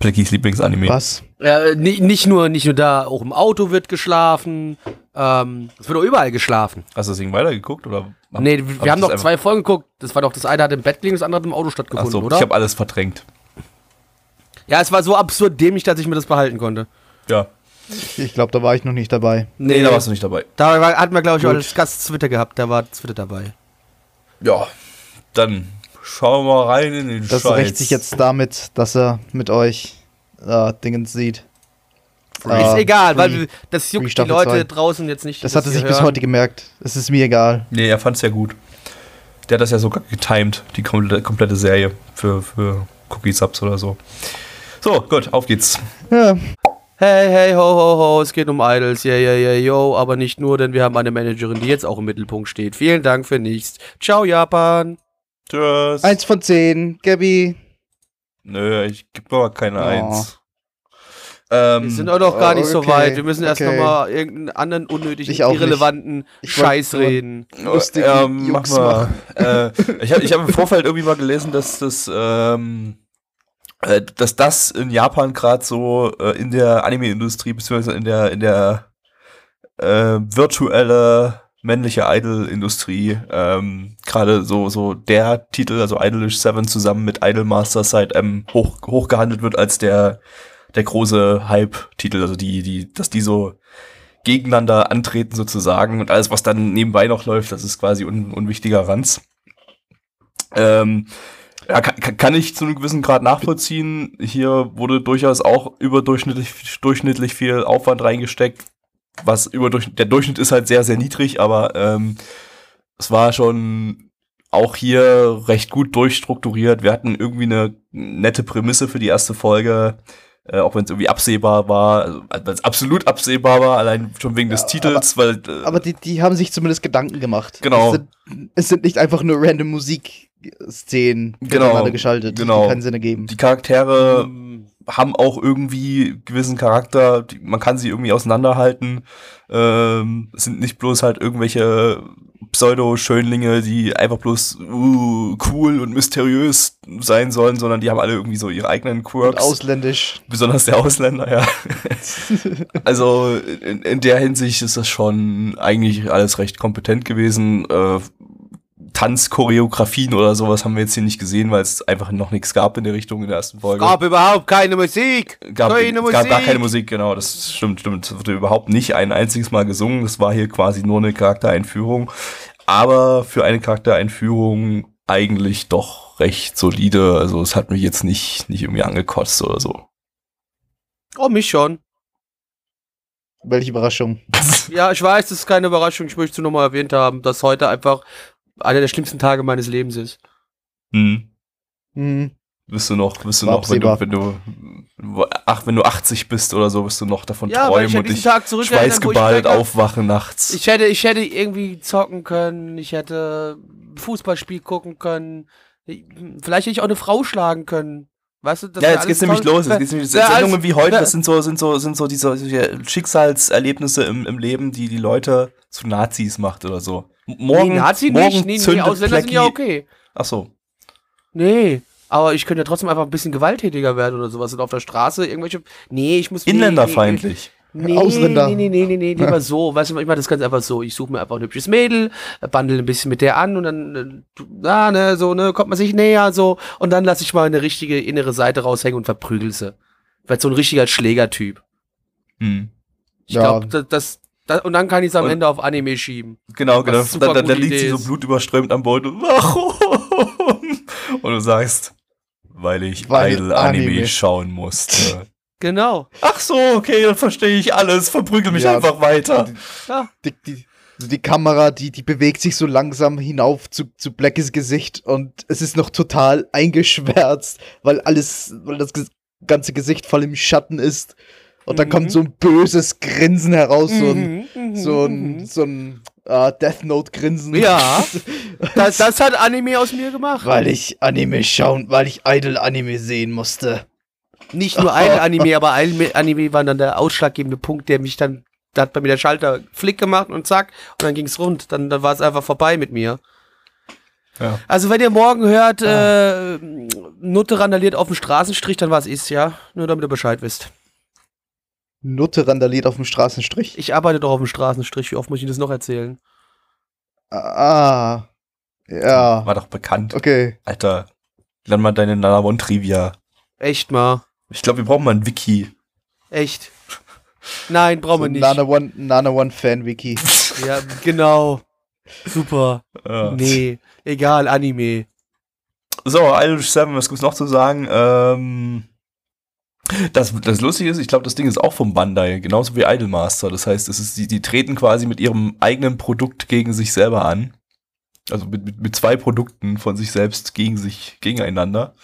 Speaker 2: Pleckys Lieblingsanime.
Speaker 3: Was?
Speaker 1: Ja, ni- nicht, nur, nicht nur da, auch im Auto wird geschlafen. Ähm, es wird auch überall geschlafen.
Speaker 2: Hast du deswegen weitergeguckt? Oder
Speaker 1: nee,
Speaker 2: hab
Speaker 1: wir
Speaker 2: ich
Speaker 1: haben
Speaker 2: das
Speaker 1: doch
Speaker 2: einfach-
Speaker 1: zwei Folgen geguckt. Das war doch das eine hat im Bett gelegen, das andere hat im Auto
Speaker 2: Ach
Speaker 1: stattgefunden,
Speaker 2: so,
Speaker 1: oder?
Speaker 2: ich habe alles verdrängt.
Speaker 1: ja, es war so absurd dämlich, dass ich mir das behalten konnte.
Speaker 2: Ja.
Speaker 3: Ich glaube, da war ich noch nicht dabei.
Speaker 2: Nee, da warst du nicht dabei.
Speaker 1: Da war, hatten wir, glaube ich, auch als Gast Twitter gehabt. Da war Twitter dabei.
Speaker 2: Ja, dann schauen wir mal rein in den
Speaker 3: Das
Speaker 2: Scheiß.
Speaker 3: rächt sich jetzt damit, dass er mit euch äh, Dingens sieht.
Speaker 1: Ist
Speaker 3: Äh,
Speaker 1: egal, weil
Speaker 3: Free-
Speaker 1: wir- das
Speaker 3: Free
Speaker 1: juckt die Leute
Speaker 3: zwei.
Speaker 1: draußen jetzt nicht.
Speaker 3: Das hat er sich bis
Speaker 1: hören.
Speaker 3: heute gemerkt. Es ist mir egal.
Speaker 2: Nee, er fand's ja gut. Der hat das ja sogar getimed, die komplette, komplette Serie für, für Cookie Subs oder so. So, gut, auf geht's.
Speaker 3: Ja,
Speaker 1: Hey, hey, ho, ho, ho, es geht um Idols, yeah, yeah, yeah, yo, aber nicht nur, denn wir haben eine Managerin, die jetzt auch im Mittelpunkt steht. Vielen Dank für nichts. Ciao, Japan.
Speaker 2: Tschüss.
Speaker 3: eins von zehn. Gabby.
Speaker 2: Nö, ich geb aber keine
Speaker 3: Oh.
Speaker 2: Eins. Ähm,
Speaker 1: Wir sind auch noch gar
Speaker 3: oh,
Speaker 1: nicht so
Speaker 3: okay,
Speaker 1: weit. Wir müssen erst
Speaker 3: okay.
Speaker 1: nochmal irgendeinen anderen unnötigen,
Speaker 3: Ich auch
Speaker 1: irrelevanten
Speaker 3: Ich
Speaker 1: Scheiß reden.
Speaker 3: lustigen
Speaker 2: ähm, mach mal. äh, ich habe ich hab im Vorfeld irgendwie mal gelesen, dass das, ähm, äh, dass das in Japan gerade so äh, in der Anime-Industrie beziehungsweise in der in der äh, virtuelle männliche Idol-Industrie ähm, gerade so so der Titel, also Idolish 7 zusammen mit Idolmaster Side M hoch hochgehandelt wird als der der große Hype-Titel, also die die dass die so gegeneinander antreten sozusagen und alles, was dann nebenbei noch läuft, das ist quasi un unwichtiger Ranz. Ähm, ja, kann, kann- ich zu einem gewissen Grad nachvollziehen. Hier wurde durchaus auch überdurchschnittlich durchschnittlich viel Aufwand reingesteckt. Was überdurch der Durchschnitt ist halt sehr, sehr niedrig, aber ähm, es war schon auch hier recht gut durchstrukturiert. Wir hatten irgendwie eine nette Prämisse für die erste Folge, äh, auch wenn es irgendwie absehbar war, also weil es absolut absehbar war, allein schon wegen des Titels, weil äh,
Speaker 3: Aber die, die haben sich zumindest Gedanken gemacht.
Speaker 2: Genau.
Speaker 3: Es sind, es sind nicht einfach nur random Musikszenen
Speaker 2: Genau,
Speaker 3: geschaltet,
Speaker 2: genau.
Speaker 3: die keinen Sinn ergeben.
Speaker 2: die Charaktere
Speaker 1: Ähm,
Speaker 2: haben auch irgendwie gewissen Charakter, die, man kann sie irgendwie auseinanderhalten. Ähm, es sind nicht bloß halt irgendwelche Pseudo-Schönlinge, die einfach bloß uh, cool und mysteriös sein sollen, sondern die haben alle irgendwie so ihre eigenen
Speaker 3: Und
Speaker 2: Quirks.
Speaker 3: ausländisch.
Speaker 2: Besonders der Ausländer, ja. also in, in der Hinsicht ist das schon eigentlich alles recht kompetent gewesen. Äh, Tanzchoreografien oder sowas haben wir jetzt hier nicht gesehen, weil es einfach noch nichts gab in der Richtung in der ersten Folge.
Speaker 1: gab überhaupt keine Musik.
Speaker 2: gab,
Speaker 1: keine
Speaker 2: es gab gar keine Musik, genau, das stimmt, stimmt. Es wurde überhaupt nicht ein einziges Mal gesungen. Das war hier quasi nur eine Charaktereinführung. Aber für eine Charaktereinführung eigentlich doch recht solide. Also es hat mich jetzt nicht, nicht irgendwie angekotzt oder so.
Speaker 1: Oh, mich schon.
Speaker 3: Welche Überraschung.
Speaker 1: Ja, ich weiß, das ist keine Überraschung. Ich möchte es nur nochmal erwähnt haben, dass heute einfach einer der schlimmsten Tage meines Lebens ist.
Speaker 2: Hm.
Speaker 3: Hm.
Speaker 2: Bist du noch, bist du noch, wenn du, wenn du, ach, wenn du 80 bist oder so, bist du noch davon
Speaker 1: Ja, ich
Speaker 2: träumen
Speaker 1: an
Speaker 2: und dich
Speaker 1: Tag ich
Speaker 2: schweißgeballt aufwachen nachts.
Speaker 1: Ich hätte, ich hätte irgendwie zocken können, ich hätte Fußballspiel gucken können, vielleicht hätte ich auch eine Frau schlagen können. Weißt du, das
Speaker 2: ja, jetzt geht's nämlich los. Jetzt geht's nämlich,
Speaker 1: wär
Speaker 2: Sendungen wie heute, das sind so, sind so, sind so diese Schicksalserlebnisse im, im Leben, die die Leute zu Nazis macht oder so. Morgen,
Speaker 1: nee, Nazi
Speaker 2: morgen
Speaker 1: nicht, nee, nee,
Speaker 2: zündet
Speaker 1: Ausländer sind ja okay.
Speaker 2: Ach so.
Speaker 1: Nee, aber ich könnte ja trotzdem einfach ein bisschen gewalttätiger werden oder sowas und auf der Straße irgendwelche, nee, ich muss...
Speaker 2: Inländerfeindlich.
Speaker 1: Nee, Nee,
Speaker 3: Ausländer.
Speaker 1: nee, nee, nee, nee, nee, lieber so. Weißt du, ich mache das ganz einfach so. Ich suche mir einfach ein hübsches Mädel, bandel ein bisschen mit der an und dann, äh, na, ne, so, ne, kommt man sich näher, so. Und dann lasse ich mal eine richtige innere Seite raushängen und verprügel sie. Werd so ein richtiger Schlägertyp.
Speaker 2: Hm.
Speaker 1: Ich
Speaker 3: Ja.
Speaker 1: glaube, das, das, das, und dann kann ich es am
Speaker 2: Und-
Speaker 1: Ende auf Anime schieben.
Speaker 2: Genau, genau. Dann, dann, dann liegt sie so blutüberströmt am Boden. Warum? Und du sagst, weil ich
Speaker 3: Weil
Speaker 2: Idle Anime,
Speaker 3: Anime.
Speaker 2: schauen musste.
Speaker 1: Genau.
Speaker 2: Ach so, okay, dann verstehe ich alles. Verprügel mich
Speaker 3: Ja.
Speaker 2: einfach weiter.
Speaker 1: Ja.
Speaker 3: Die, die, also die Kamera, die, die bewegt sich so langsam hinauf zu, zu Blackes Gesicht und es ist noch total eingeschwärzt, weil alles, weil das ganze Gesicht voll im Schatten ist. Und dann
Speaker 1: Mhm.
Speaker 3: kommt so ein böses Grinsen heraus, so ein,
Speaker 1: Mhm, mhm,
Speaker 3: so ein,
Speaker 1: mhm.
Speaker 3: so ein äh, Death Note Grinsen.
Speaker 1: Ja. Das, das hat Anime aus mir gemacht.
Speaker 3: Weil ich Anime schauen, weil ich Idle Anime sehen musste.
Speaker 1: Nicht nur ein Anime, aber ein Anime war dann der ausschlaggebende Punkt, der mich dann, da hat bei mir der Schalter Flick gemacht und zack, und dann ging's rund. Dann, dann war es einfach vorbei mit mir.
Speaker 2: Ja.
Speaker 1: Also wenn ihr morgen hört, äh, Nutte randaliert auf dem Straßenstrich, dann war es ist, ja. Nur damit ihr Bescheid wisst.
Speaker 3: Nutte randaliert auf dem Straßenstrich.
Speaker 1: Ich arbeite doch auf dem Straßenstrich, wie oft muss ich das noch erzählen?
Speaker 3: Ah. Ja.
Speaker 2: War doch bekannt.
Speaker 3: Okay.
Speaker 2: Alter, lern mal deine Nanamon Trivia.
Speaker 1: Echt mal.
Speaker 2: Ich glaube, wir brauchen mal ein Wiki.
Speaker 1: Echt. Nein, brauchen
Speaker 3: So
Speaker 1: wir nicht.
Speaker 3: Nana One, Nana One Fan Wiki.
Speaker 1: Ja, genau. Super.
Speaker 2: Ja.
Speaker 1: Nee, egal, Anime.
Speaker 2: So, Irish 7, was gibt's noch zu sagen? Ähm, das, das Lustige ist, ich glaube, das Ding ist auch vom Bandai, genauso wie Idolmaster. Das heißt, es ist, die, die treten quasi mit ihrem eigenen Produkt gegen sich selber an. Also mit, mit, mit zwei Produkten von sich selbst gegen sich, gegeneinander.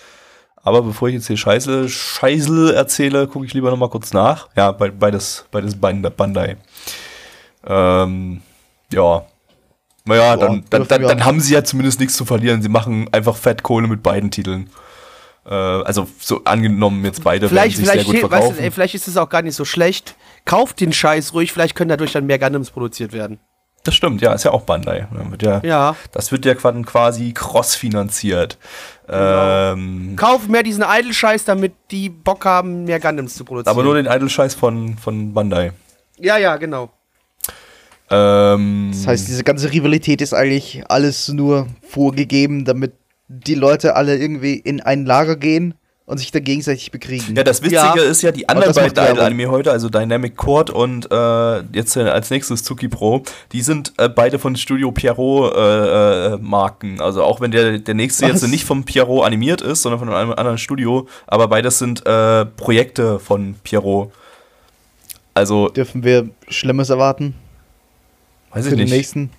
Speaker 2: Aber bevor ich jetzt hier Scheiße, Scheißel erzähle, gucke ich lieber noch mal kurz nach. Ja, bei, beides, beides Band- Bandai. Ähm, ja. Naja,
Speaker 3: Ja,
Speaker 2: dann, dann, dann, dann haben sie ja zumindest nichts zu verlieren. Sie machen einfach Fettkohle mit beiden Titeln. Äh, also so angenommen jetzt beide
Speaker 1: Vielleicht,
Speaker 2: werden sich
Speaker 1: vielleicht,
Speaker 2: sehr gut
Speaker 1: weißt du,
Speaker 2: verkaufen.
Speaker 1: ey, vielleicht ist es auch gar nicht so schlecht. Kauft den Scheiß ruhig, vielleicht können dadurch dann mehr Gundams produziert werden.
Speaker 2: das stimmt, ja, ist ja auch Bandai. Ja,
Speaker 1: Ja.
Speaker 2: Das wird ja quasi cross-finanziert.
Speaker 1: Genau.
Speaker 2: Ähm,
Speaker 1: Kauf mehr diesen Idle-Scheiß, damit die Bock haben, mehr Gundams zu produzieren.
Speaker 2: aber nur den Idle-Scheiß von, von Bandai.
Speaker 1: Ja, ja, genau.
Speaker 2: Ähm,
Speaker 3: Das heißt, diese ganze Rivalität ist eigentlich alles nur vorgegeben, damit die Leute alle irgendwie in ein Lager gehen und sich dann gegenseitig bekriegen.
Speaker 2: Ja, das Witzige
Speaker 1: Ja.
Speaker 2: ist ja, die anderen beiden. Idol-Anime heute, also Dynamic Court und äh, jetzt äh, als nächstes Tsuki Pro, die sind äh, beide von Studio Pierrot äh, äh, Marken. Also auch wenn der, der nächste
Speaker 3: Was?
Speaker 2: jetzt nicht vom Pierrot animiert ist, sondern von einem anderen Studio, aber beides sind äh, Projekte von Pierrot. Also,
Speaker 3: Dürfen wir Schlimmes erwarten
Speaker 2: weiß
Speaker 3: für
Speaker 2: ich
Speaker 3: den
Speaker 2: nicht.
Speaker 3: nächsten?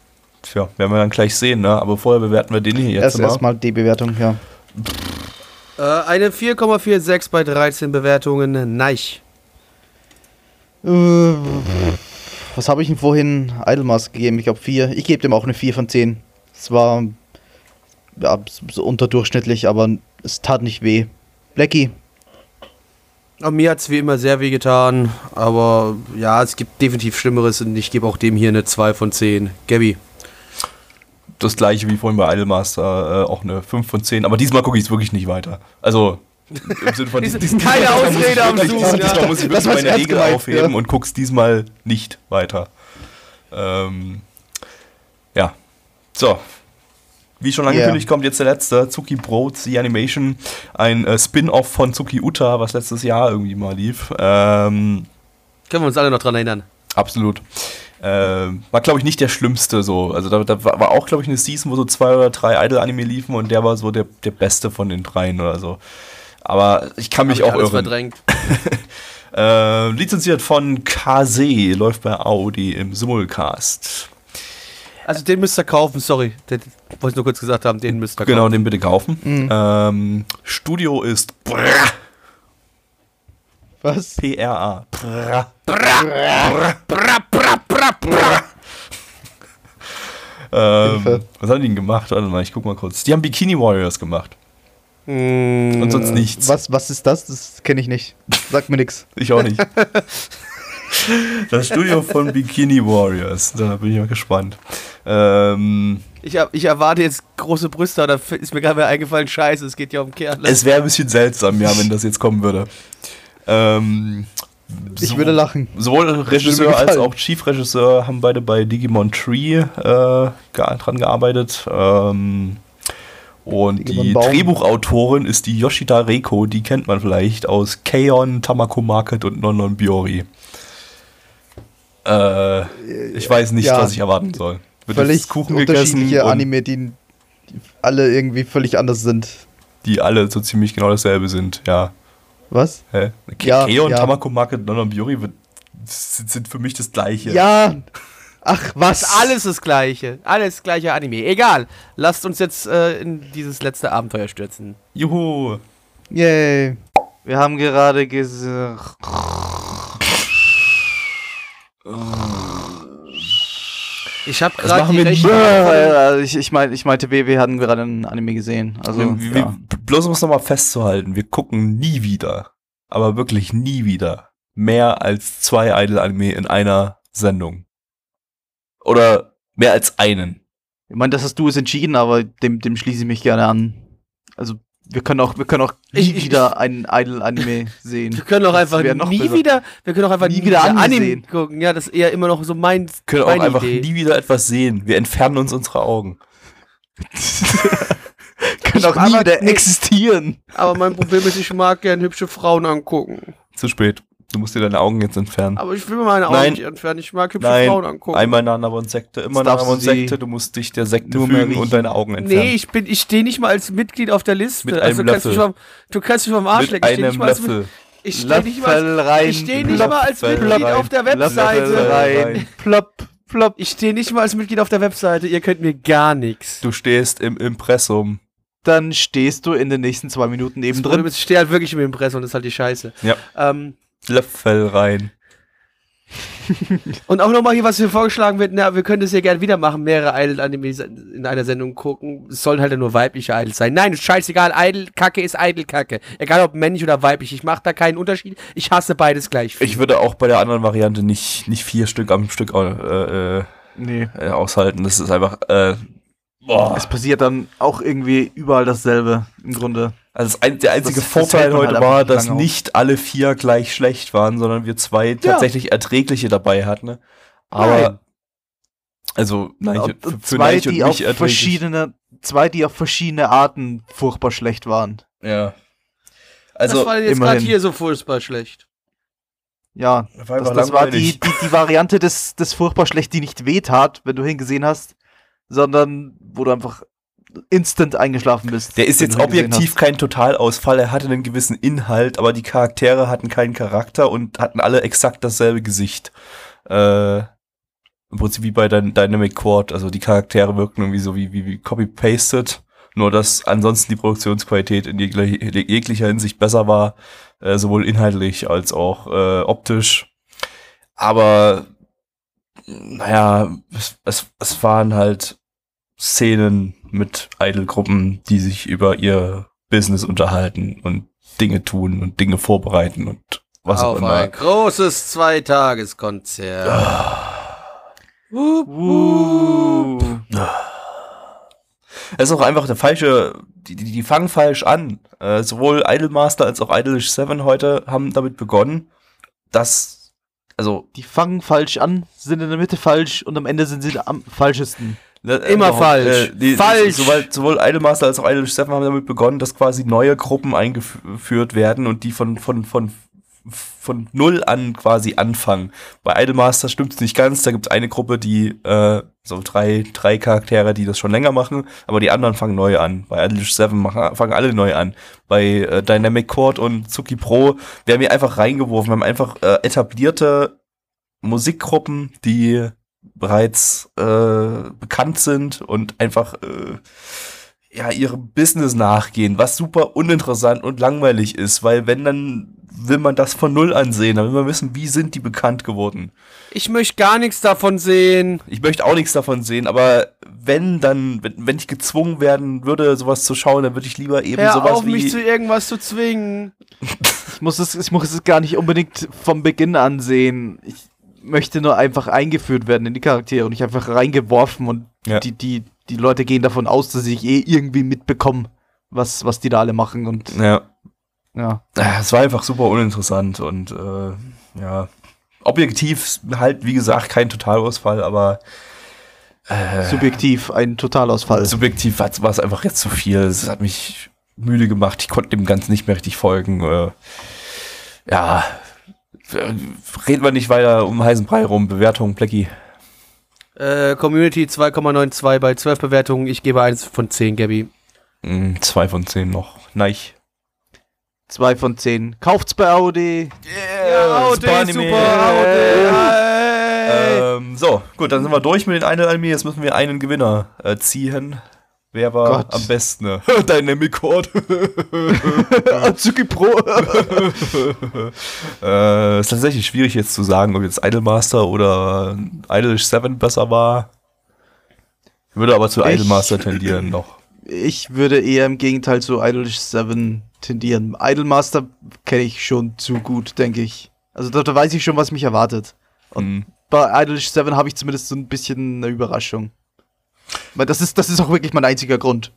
Speaker 2: Tja, werden wir dann gleich sehen, ne? Aber vorher bewerten wir den hier jetzt
Speaker 3: Erst
Speaker 2: mal.
Speaker 3: erstmal die Bewertung, ja.
Speaker 1: Äh, eine 4,46 bei 13 Bewertungen. Neich.
Speaker 3: Äh, was habe ich ihm vorhin Idlemas gegeben? Ich glaube 4. Ich gebe dem auch eine 4 von 10. Es war ja, so unterdurchschnittlich, aber es tat nicht weh. Blackie,
Speaker 1: mir hat's wie immer sehr weh getan. Aber ja, es gibt definitiv Schlimmeres und ich gebe auch dem hier eine 2 von 10. Gabby.
Speaker 2: Das gleiche wie vorhin bei Idolmaster, äh, auch eine 5 von 10. Aber diesmal gucke ich es wirklich nicht weiter. Also, im Sinne von
Speaker 1: Diese-
Speaker 2: diesen-
Speaker 1: keine
Speaker 2: diesmal muss ich
Speaker 1: Ausrede am Suchen,
Speaker 2: Diesmal
Speaker 1: ja.
Speaker 2: muss ich wirklich meine Regel
Speaker 3: gemeint,
Speaker 2: aufheben
Speaker 3: ja.
Speaker 2: und guck's diesmal nicht weiter. Ähm, ja. So. Wie schon angekündigt, kommt jetzt der letzte, Zuki Pro, The Animation, ein äh, Spin-off von Zuki Uta, was letztes Jahr irgendwie mal lief. Ähm,
Speaker 1: Können wir uns alle noch dran erinnern.
Speaker 2: Absolut. Ähm, war, glaube ich, nicht der schlimmste so. Also da, da war auch, glaube ich, eine Season, wo so zwei oder drei Idol-Anime liefen und der war so der, der beste von den dreien oder so. Aber ich kann mich auch irren.
Speaker 1: verdrängt.
Speaker 2: Äh, lizenziert von KZ, läuft bei Audi im Simulcast.
Speaker 1: Also den müsst ihr kaufen, sorry. Den wollte ich nur kurz gesagt haben, den müsst ihr
Speaker 2: Genau,
Speaker 1: kaufen.
Speaker 2: den bitte kaufen.
Speaker 3: Mhm.
Speaker 2: Ähm, Studio ist
Speaker 3: was?
Speaker 2: PRA. Ähm,
Speaker 3: Hilfe.
Speaker 2: was haben die denn gemacht? Warte mal, ich guck mal kurz. Die haben Bikini Warriors gemacht.
Speaker 1: Mm,
Speaker 2: Und sonst nichts.
Speaker 3: Was, was ist das? Das kenne ich nicht. Sagt mir nix.
Speaker 2: Ich auch nicht. Das Studio von Bikini Warriors. Da bin ich mal gespannt. Ähm,
Speaker 1: Ich, hab- ich erwarte jetzt große Brüste, da ist mir gerade eingefallen, scheiße, es geht ja um Kerle.
Speaker 2: es wäre ein bisschen seltsam, ja, wenn das jetzt kommen würde. Ähm,
Speaker 3: Ich
Speaker 2: so-
Speaker 3: würde lachen.
Speaker 2: Sowohl Regisseur als auch Chief-Regisseur haben beide bei Digimon Tree äh, dran gearbeitet. Ähm, und
Speaker 3: Digimon
Speaker 2: die
Speaker 3: Baum.
Speaker 2: Drehbuchautorin ist die Yoshida Reiko, die kennt man vielleicht aus Keion, Tamako Market und Non Non Biori. Äh, ich weiß nicht,
Speaker 3: Ja.
Speaker 2: was ich erwarten soll. Wird
Speaker 3: Völlig
Speaker 2: Kuchen
Speaker 3: unterschiedliche Anime, die, die alle irgendwie völlig anders sind.
Speaker 2: die alle so ziemlich genau dasselbe sind, ja.
Speaker 3: Was?
Speaker 2: Hä? Ke
Speaker 3: Ja,
Speaker 2: Keion,
Speaker 3: ja.
Speaker 2: Tamako Market, Non Non Biori wird, sind, sind für mich das gleiche.
Speaker 3: Ja. Ach, was?
Speaker 1: Ist alles das gleiche. Alles gleiche Anime. Egal. Lasst uns jetzt äh, in dieses letzte Abenteuer stürzen.
Speaker 2: Juhu.
Speaker 3: Yay. Wir haben gerade gesagt.
Speaker 1: Ich habe
Speaker 2: Das
Speaker 1: gerade
Speaker 2: machen
Speaker 1: die
Speaker 2: wir
Speaker 1: Rechnung.
Speaker 3: Äh, ich, ich, mein, ich meinte, wir, wir hatten gerade ein Anime gesehen. Also,
Speaker 2: wir, wir,
Speaker 3: ja.
Speaker 2: bloß um es nochmal festzuhalten, wir gucken nie wieder, aber wirklich nie wieder, mehr als zwei Idol-Anime in einer Sendung. Oder mehr als einen.
Speaker 3: ich meine, das hast du es entschieden, aber dem, dem schließe ich mich gerne an. Also, wir können auch, wir können auch nie
Speaker 1: Ich- ich-
Speaker 3: wieder einen Idol-Anime sehen.
Speaker 1: Wir können auch
Speaker 3: Das
Speaker 1: einfach nie
Speaker 3: besser.
Speaker 1: wieder, wir können auch einfach
Speaker 3: Nie
Speaker 1: nie,
Speaker 3: wieder
Speaker 1: wieder Anime
Speaker 3: angesehen.
Speaker 1: gucken. Ja, das ist eher immer noch so mein,
Speaker 2: Wir können auch einfach
Speaker 1: Idee.
Speaker 2: nie wieder etwas sehen. Wir entfernen uns unsere Augen.
Speaker 3: können auch nie wieder
Speaker 1: nee.
Speaker 3: existieren.
Speaker 1: Aber mein Problem ist, ich mag gern hübsche Frauen angucken.
Speaker 2: Zu spät. Du musst dir deine Augen jetzt entfernen.
Speaker 1: Aber ich will mir meine Augen
Speaker 2: Nein.
Speaker 1: nicht entfernen. Ich mag hübsche
Speaker 2: Nein,
Speaker 1: Frauen angucken.
Speaker 2: einmal Nana und Sekte, immer
Speaker 3: Jetzt darfst
Speaker 2: Nana und Sekte. Du musst dich der Sekte
Speaker 3: nur
Speaker 2: fügen und deine Augen entfernen.
Speaker 1: Nee, ich bin, ich stehe nicht mal als Mitglied auf der Liste.
Speaker 2: Mit
Speaker 1: also
Speaker 2: einem
Speaker 1: du kannst mich
Speaker 2: Löffel.
Speaker 1: vom, du kannst mich vom Arsch
Speaker 2: Mit
Speaker 1: lecken. Ich stehe nicht
Speaker 2: einem
Speaker 1: mal als,
Speaker 2: Löffel.
Speaker 1: ich stehe nicht mal als, ich stehe nicht mal als Mitglied
Speaker 2: rein.
Speaker 1: auf der Webseite.
Speaker 3: rein. Plopp, plopp.
Speaker 1: Ich stehe nicht mal als Mitglied auf der Webseite. Ihr könnt mir gar nichts.
Speaker 2: Du stehst im Impressum.
Speaker 3: Dann stehst du in den nächsten zwei Minuten eben drin.
Speaker 1: ist, Ich stehe halt wirklich im Impressum und das ist halt die Scheiße.
Speaker 2: Ja.
Speaker 1: Ähm,
Speaker 2: Löffel rein.
Speaker 1: und auch nochmal hier, was hier vorgeschlagen wird, na, wir können das ja gerne wieder machen, mehrere Idol-Animes in einer Sendung gucken. Es sollen halt nur weibliche Idols sein. Nein, ist scheißegal, Idol-Kacke ist Idol-Kacke. Egal ob männlich oder weiblich, ich mache da keinen Unterschied. Ich hasse beides gleich viel.
Speaker 2: Ich würde auch bei der anderen Variante nicht, nicht vier Stück am Stück äh, äh,
Speaker 3: Nee.
Speaker 2: äh, aushalten. Das ist einfach. Äh, boah.
Speaker 3: Es passiert dann auch irgendwie überall dasselbe im Grunde.
Speaker 2: Also das ein, der einzige
Speaker 3: Das- das
Speaker 2: Vorteil
Speaker 3: hält man
Speaker 2: heute
Speaker 3: halt
Speaker 2: war, dass nicht alle vier gleich schlecht waren, sondern wir zwei tatsächlich erträgliche dabei hatten. Ne? Aber
Speaker 1: Nein.
Speaker 2: also nein,
Speaker 3: Und,
Speaker 2: für,
Speaker 3: und
Speaker 2: für
Speaker 3: zwei,
Speaker 2: Neich und
Speaker 3: die auf
Speaker 2: erträglich.
Speaker 3: verschiedene, zwei, die auf verschiedene Arten furchtbar schlecht waren.
Speaker 2: Ja.
Speaker 1: das
Speaker 2: Also
Speaker 1: war jetzt gerade hier so furchtbar schlecht.
Speaker 3: Ja,
Speaker 2: war
Speaker 3: das, das war die, die, die Variante des, des furchtbar schlecht, die nicht wehtat, wenn du hingesehen hast, sondern wo du einfach instant eingeschlafen bist.
Speaker 2: Der ist jetzt objektiv kein Totalausfall, er hatte einen gewissen Inhalt, aber die Charaktere hatten keinen Charakter und hatten alle exakt dasselbe Gesicht. Äh, Im Prinzip wie bei Dy- Dynamic Quad, also die Charaktere wirkten irgendwie so wie, wie, wie copy-pasted, nur dass ansonsten die Produktionsqualität in jegli- jeglicher Hinsicht besser war, äh, sowohl inhaltlich als auch äh, optisch. Aber naja, es, es, es waren halt Szenen mit Idol-Gruppen, die sich über ihr Business unterhalten und Dinge tun und Dinge vorbereiten und was auch
Speaker 1: Auf
Speaker 2: immer.
Speaker 1: ein großes Zweitageskonzert. Wup,
Speaker 3: Uh.
Speaker 2: Es ist auch einfach der falsche, die, die, die fangen falsch an. Äh, sowohl Idolmaster als auch Idolish 7 heute haben damit begonnen, dass, also
Speaker 3: Die fangen falsch an, sind in der Mitte falsch und am Ende sind sie am falschesten.
Speaker 2: Ne, äh,
Speaker 1: Immer
Speaker 2: überhaupt,
Speaker 1: falsch.
Speaker 2: die-
Speaker 1: Falsch.
Speaker 2: Sowohl, sowohl Idolmaster als auch Idolish 7 haben damit begonnen, dass quasi neue Gruppen eingeführt werden und die von, von, von, von null an quasi anfangen. Bei Idolmaster stimmt es nicht ganz. Da gibt es eine Gruppe, die, äh, so drei, drei Charaktere, die das schon länger machen, aber die anderen fangen neu an. Bei Idolish 7 machen, fangen alle neu an. Bei äh, Dynamic Chord und Tsuki Pro werden wir einfach reingeworfen. Wir haben einfach äh, etablierte Musikgruppen, die bereits äh, bekannt sind und einfach äh, ja ihrem Business nachgehen, was super uninteressant und langweilig ist, weil wenn dann will man das von null ansehen, dann will man wissen, wie sind die bekannt geworden.
Speaker 1: Ich möchte gar nichts davon sehen.
Speaker 2: Ich möchte auch nichts davon sehen, aber wenn dann, wenn, wenn ich gezwungen werden würde, sowas zu schauen, dann würde ich lieber eben
Speaker 1: Hör
Speaker 2: sowas
Speaker 1: auf,
Speaker 2: wie
Speaker 1: mich zu irgendwas zu zwingen.
Speaker 3: Ich muss es, ich muss es gar nicht unbedingt vom Beginn an sehen. Ich möchte nur einfach eingeführt werden in die Charaktere und nicht einfach reingeworfen und
Speaker 2: Ja.
Speaker 3: die, die, die Leute gehen davon aus, dass ich eh irgendwie mitbekomme, was, was die da alle machen und
Speaker 2: ja,
Speaker 3: ja.
Speaker 2: Ah, es war einfach super uninteressant und äh, ja, objektiv halt, wie gesagt, kein Totalausfall, aber
Speaker 3: Subjektiv ein Totalausfall.
Speaker 2: subjektiv war es einfach jetzt zu viel. Es hat mich müde gemacht. Ich konnte dem Ganzen nicht mehr richtig folgen. Äh, ja, äh, reden wir nicht weiter um heißen Brei rum. Bewertung, Plecki.
Speaker 1: Äh, Community 2,92 bei 12 Bewertungen. Ich gebe 1 von 10, Gabby.
Speaker 2: Mm, zwei von zehn noch. Nein.
Speaker 3: Zwei von zehn. Kauft's bei Audi.
Speaker 2: Yeah,
Speaker 1: Super Anime. Super Audi.
Speaker 2: Ähm, so, gut, dann sind wir durch mit den einen Anime. Jetzt müssen wir einen Gewinner äh, ziehen. Wer war
Speaker 3: Gott.
Speaker 2: am besten? Dynamic Code.
Speaker 3: Azuki Pro.
Speaker 2: äh, ist tatsächlich schwierig jetzt zu sagen, ob jetzt Idolmaster oder Idolish 7 besser war. Ich würde aber zu
Speaker 3: Ich-
Speaker 2: Idolmaster tendieren noch.
Speaker 3: ich würde eher im Gegenteil zu Idolish 7 tendieren. Idolmaster kenne ich schon zu gut, denke ich. Also da, da weiß ich schon, was mich erwartet.
Speaker 2: Mhm.
Speaker 3: Bei Idolish 7 habe ich zumindest so ein bisschen eine Überraschung. Weil das ist, das ist auch wirklich mein einziger Grund,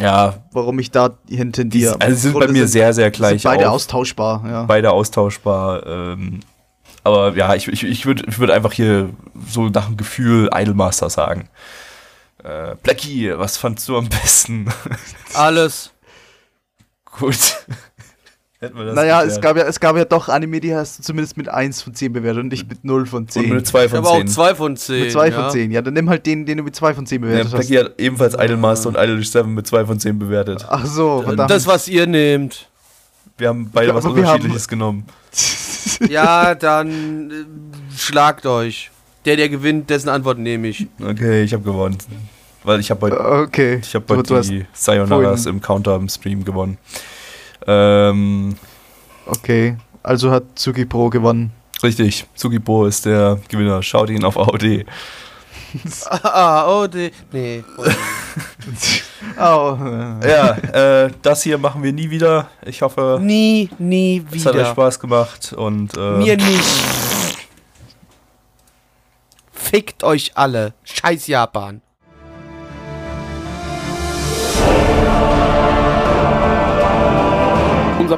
Speaker 2: Ja,
Speaker 3: warum ich da tendiere.
Speaker 2: also sind
Speaker 3: Gründe
Speaker 2: bei mir sehr, sehr
Speaker 3: sind
Speaker 2: gleich
Speaker 3: beide
Speaker 2: auf.
Speaker 3: austauschbar, ja.
Speaker 2: beide austauschbar. Ähm, aber ja, ich, ich, ich würde ich würd einfach hier so nach dem Gefühl Idolmaster sagen. Äh, Blackie, was fandst du am besten?
Speaker 1: Alles.
Speaker 2: Gut. Hätten wir das
Speaker 3: Naja,
Speaker 2: geklärt.
Speaker 3: es gab, ja, es gab ja doch Anime, die hast du zumindest mit 1 von 10 bewertet und nicht mit 0 von 10.
Speaker 2: Und mit 2
Speaker 1: Ich
Speaker 2: von
Speaker 1: habe auch
Speaker 2: 10.
Speaker 1: 2 von 10.
Speaker 3: mit 2
Speaker 1: ja.
Speaker 3: von 10. Ja, dann nimm halt den, den du mit 2 von 10
Speaker 2: Ja,
Speaker 3: bewertet hast.
Speaker 2: Blackie hat ebenfalls Idolmaster und Idolish 7 mit 2 von 10 bewertet.
Speaker 3: Ach so, verdammt.
Speaker 1: Das, was ihr nehmt.
Speaker 2: Wir haben beide
Speaker 3: Ja,
Speaker 2: was
Speaker 3: aber wir haben-
Speaker 2: Unterschiedliches genommen.
Speaker 1: Ja, dann äh, schlagt euch. Der, der gewinnt, dessen Antwort nehme ich.
Speaker 2: Okay, ich habe gewonnen. Weil ich habe heute,
Speaker 3: okay.
Speaker 2: ich hab heute die Sayonara's im Counter im Stream gewonnen. Ähm,
Speaker 3: Okay, also hat Tsuki Pro gewonnen.
Speaker 2: richtig, Tsukibo ist der Gewinner. Schaut ihn auf AOD.
Speaker 1: Ah, oh, die. Nee.
Speaker 3: Oh.
Speaker 2: Ja, äh, das hier machen wir nie wieder. Ich hoffe,
Speaker 1: Nie, nie
Speaker 2: es hat euch
Speaker 1: wieder.
Speaker 2: Spaß gemacht und äh,
Speaker 1: Mir nicht. Fickt euch alle. Scheiß Japan.